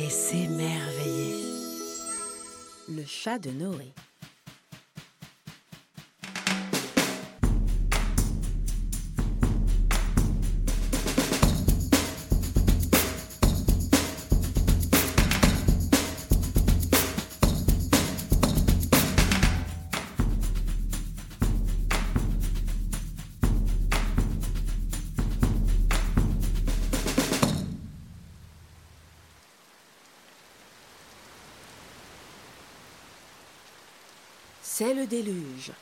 et s'émerveiller. Le chat de Noé. C'est le déluge.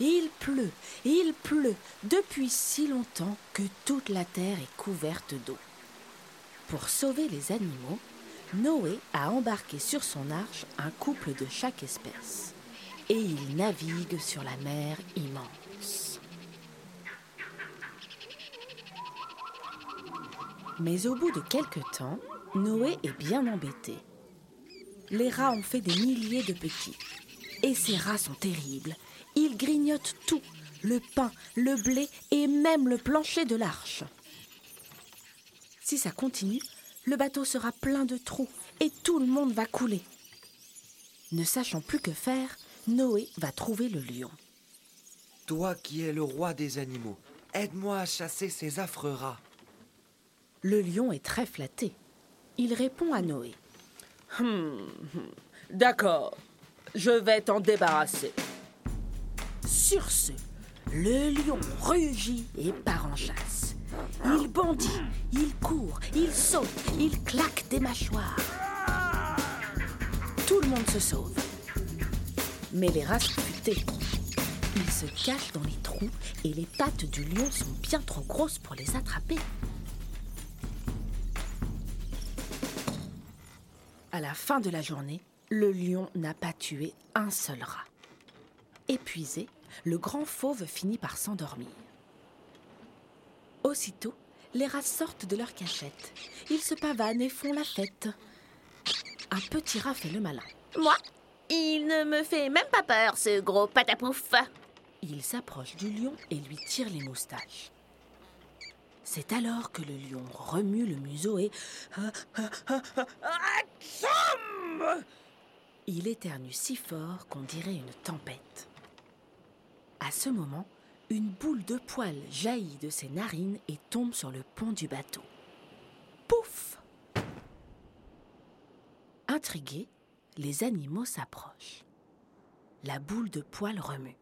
Il pleut, il pleut depuis si longtemps que toute la terre est couverte d'eau. Pour sauver les animaux, Noé a embarqué sur son arche un couple de chaque espèce. Et il navigue sur la mer immense. Mais au bout de quelque temps, Noé est bien embêté. Les rats ont fait des milliers de petits. Et ces rats sont terribles. Ils grignotent tout, le pain, le blé et même le plancher de l'arche. Si ça continue, le bateau sera plein de trous et tout le monde va couler. Ne sachant plus que faire, Noé va trouver le lion. Toi qui es le roi des animaux, aide-moi à chasser ces affreux rats. Le lion est très flatté. Il répond à Noé. D'accord, je vais t'en débarrasser. Sur ce, le lion rugit et part en chasse. Il bondit, il court, il saute, il claque des mâchoires. Tout le monde se sauve. Mais les rats sont. Ils se cachent dans les trous et les pattes du lion sont bien trop grosses pour les attraper. À la fin de la journée, le lion n'a pas tué un seul rat. Épuisé, le grand fauve finit par s'endormir. Aussitôt, les rats sortent de leur cachette. Ils se pavanent et font la fête. Un petit rat fait le malin. Moi, il ne me fait même pas peur, ce gros patapouf. Il s'approche du lion et lui tire les moustaches. C'est alors que le lion remue le museau et... Il éternue si fort qu'on dirait une tempête. À ce moment, une boule de poils jaillit de ses narines et tombe sur le pont du bateau. Pouf Intrigués, les animaux s'approchent. La boule de poils remue.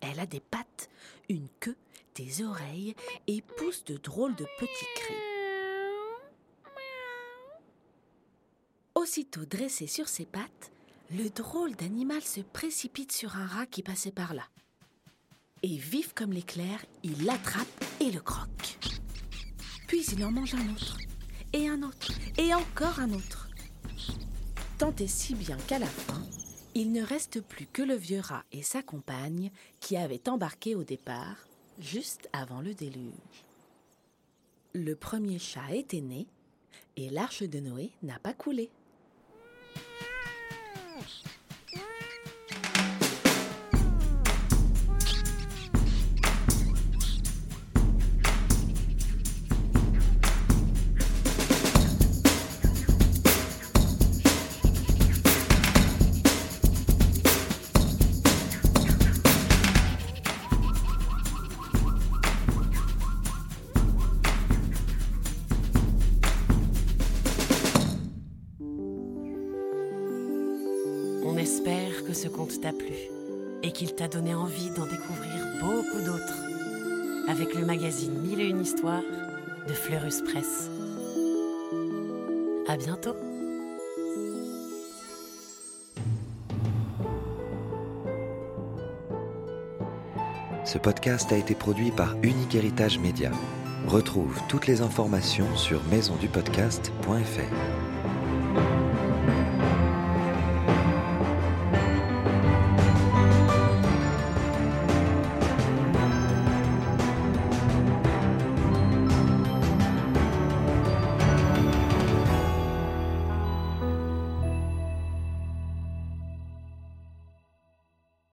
Elle a des pattes, une queue, des oreilles et pousse de drôles de petits cris. Aussitôt dressé sur ses pattes, le drôle d'animal se précipite sur un rat qui passait par là. Et vif comme l'éclair, il l'attrape et le croque. Puis il en mange un autre, et un autre, et encore un autre. Tant et si bien qu'à la fin, il ne reste plus que le vieux rat et sa compagne qui avaient embarqué au départ, juste avant le déluge. Le premier chat était né, et l'arche de Noé n'a pas coulé. house. On espère que ce conte t'a plu et qu'il t'a donné envie d'en découvrir beaucoup d'autres avec le magazine Mille et une histoires de Fleurus Press. À bientôt! Ce podcast a été produit par Unique Héritage Média. Retrouve toutes les informations sur maisondupodcast.fr.